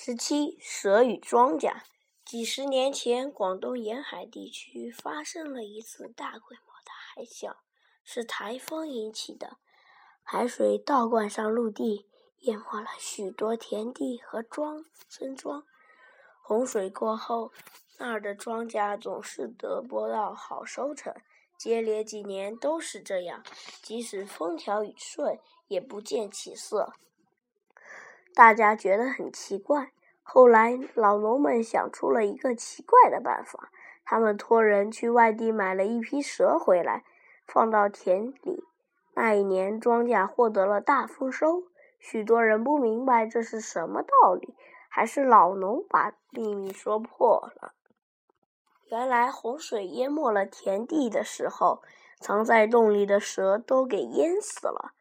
十七，蛇与庄稼。几十年前，广东沿海地区发生了一次大规模的海啸，是台风引起的。海水倒灌上陆地，淹没了许多田地和庄村庄。洪水过后，那儿的庄稼总是得不到好收成，接连几年都是这样，即使风调雨顺，也不见起色。大家觉得很奇怪。后来，老农们想出了一个奇怪的办法。他们托人去外地买了一批蛇回来，放到田里。那一年，庄稼获得了大丰收。许多人不明白这是什么道理，还是老农把秘密说破了。原来，洪水淹没了田地的时候，藏在洞里的蛇都给淹死了。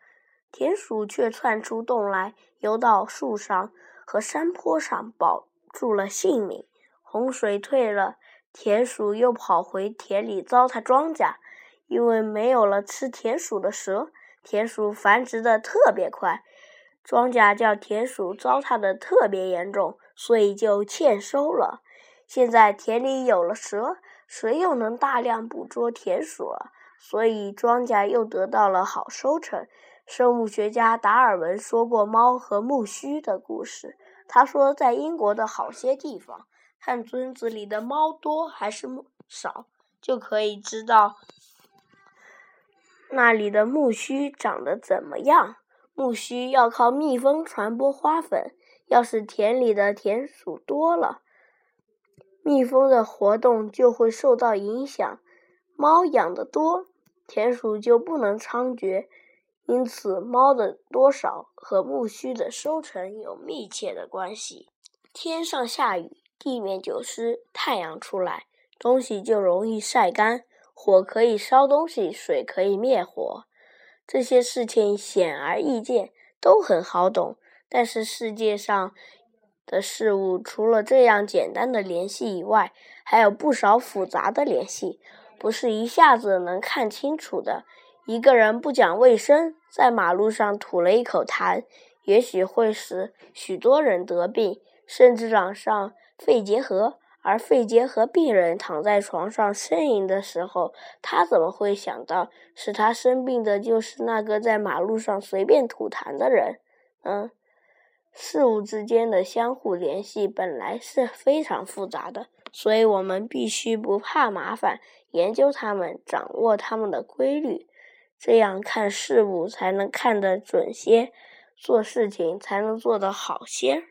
田鼠却窜出洞来，游到树上和山坡上，保住了性命。洪水退了，田鼠又跑回田里糟蹋庄稼。因为没有了吃田鼠的蛇，田鼠繁殖的特别快，庄稼叫田鼠糟蹋的特别严重，所以就欠收了。现在田里有了蛇，蛇又能大量捕捉田鼠了，所以庄稼又得到了好收成。生物学家达尔文说过猫和苜蓿的故事。他说，在英国的好些地方，看村子里的猫多还是少，就可以知道那里的苜蓿长得怎么样。苜蓿要靠蜜蜂传播花粉，要是田里的田鼠多了，蜜蜂的活动就会受到影响。猫养的多，田鼠就不能猖獗。因此，猫的多少和苜蓿的收成有密切的关系。天上下雨，地面就湿，太阳出来，东西就容易晒干。火可以烧东西，水可以灭火。这些事情显而易见，都很好懂。但是世界上的事物，除了这样简单的联系以外，还有不少复杂的联系，不是一下子能看清楚的。一个人不讲卫生，在马路上吐了一口痰，也许会使许多人得病，甚至染上肺结核。而肺结核病人躺在床上呻吟的时候，他怎么会想到使他生病的就是那个在马路上随便吐痰的人？嗯，事物之间的相互联系本来是非常复杂的，所以我们必须不怕麻烦，研究它们，掌握它们的规律。这样看事物才能看得准些，做事情才能做得好些。